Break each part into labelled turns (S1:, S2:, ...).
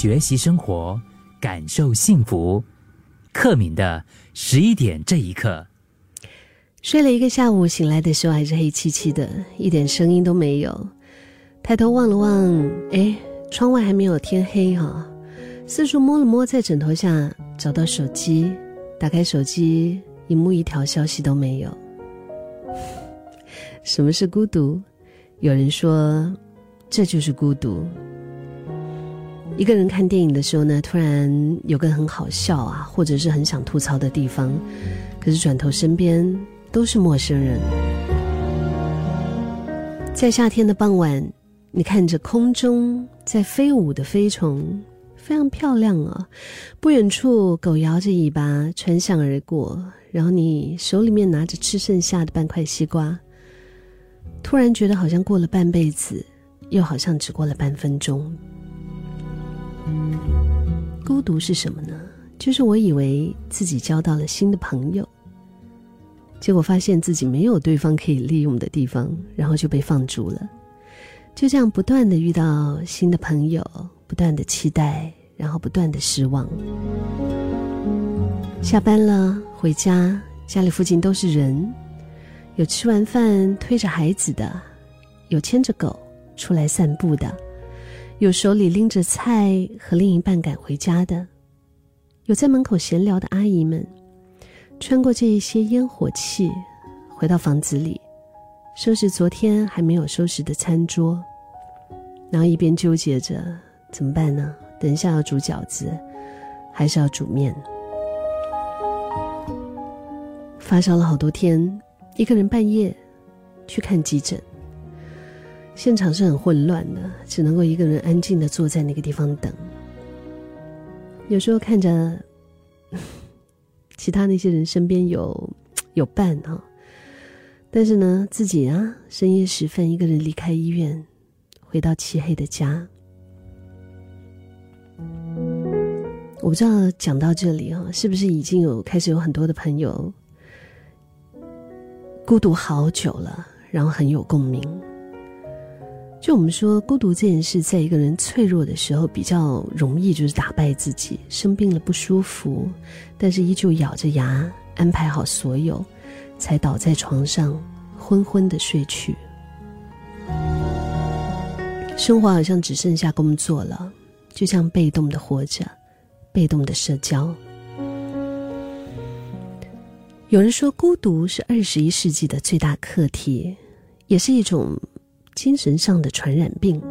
S1: 学习生活，感受幸福。克敏的十一点这一刻，
S2: 睡了一个下午，醒来的时候还是黑漆漆的，一点声音都没有。抬头望了望，哎，窗外还没有天黑哈。四处摸了摸，在枕头下找到手机，打开手机，荧幕一条消息都没有。什么是孤独？有人说，这就是孤独。一个人看电影的时候呢，突然有个很好笑啊，或者是很想吐槽的地方，可是转头身边都是陌生人。在夏天的傍晚，你看着空中在飞舞的飞虫，非常漂亮啊。不远处，狗摇着尾巴穿巷而过，然后你手里面拿着吃剩下的半块西瓜。突然觉得好像过了半辈子，又好像只过了半分钟。孤独是什么呢？就是我以为自己交到了新的朋友，结果发现自己没有对方可以利用的地方，然后就被放逐了。就这样不断的遇到新的朋友，不断的期待，然后不断的失望。下班了回家，家里附近都是人。有吃完饭推着孩子的，有牵着狗出来散步的，有手里拎着菜和另一半赶回家的，有在门口闲聊的阿姨们，穿过这一些烟火气，回到房子里，收拾昨天还没有收拾的餐桌，然后一边纠结着怎么办呢？等一下要煮饺子，还是要煮面？发烧了好多天。一个人半夜去看急诊，现场是很混乱的，只能够一个人安静的坐在那个地方等。有时候看着 其他那些人身边有有伴啊，但是呢，自己啊，深夜时分一个人离开医院，回到漆黑的家。我不知道讲到这里啊，是不是已经有开始有很多的朋友。孤独好久了，然后很有共鸣。就我们说，孤独这件事，在一个人脆弱的时候比较容易，就是打败自己。生病了不舒服，但是依旧咬着牙安排好所有，才倒在床上昏昏的睡去。生活好像只剩下工作了，就像被动的活着，被动的社交。有人说，孤独是二十一世纪的最大课题，也是一种精神上的传染病。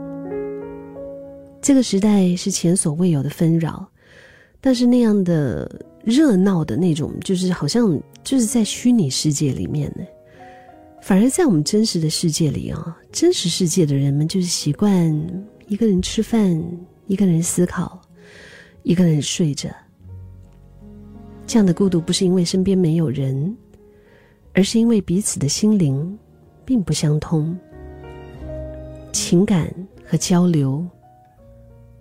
S2: 这个时代是前所未有的纷扰，但是那样的热闹的那种，就是好像就是在虚拟世界里面呢。反而在我们真实的世界里啊，真实世界的人们就是习惯一个人吃饭，一个人思考，一个人睡着。这样的孤独不是因为身边没有人，而是因为彼此的心灵并不相通，情感和交流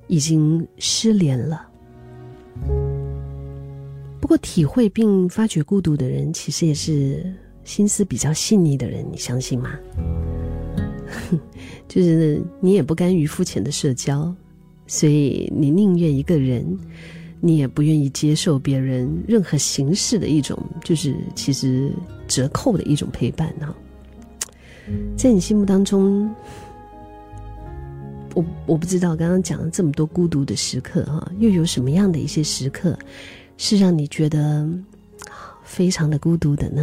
S2: 已经失联了。不过，体会并发觉孤独的人，其实也是心思比较细腻的人，你相信吗？就是你也不甘于肤浅的社交，所以你宁愿一个人。你也不愿意接受别人任何形式的一种，就是其实折扣的一种陪伴哈。在你心目当中，我我不知道刚刚讲了这么多孤独的时刻哈，又有什么样的一些时刻是让你觉得非常的孤独的呢？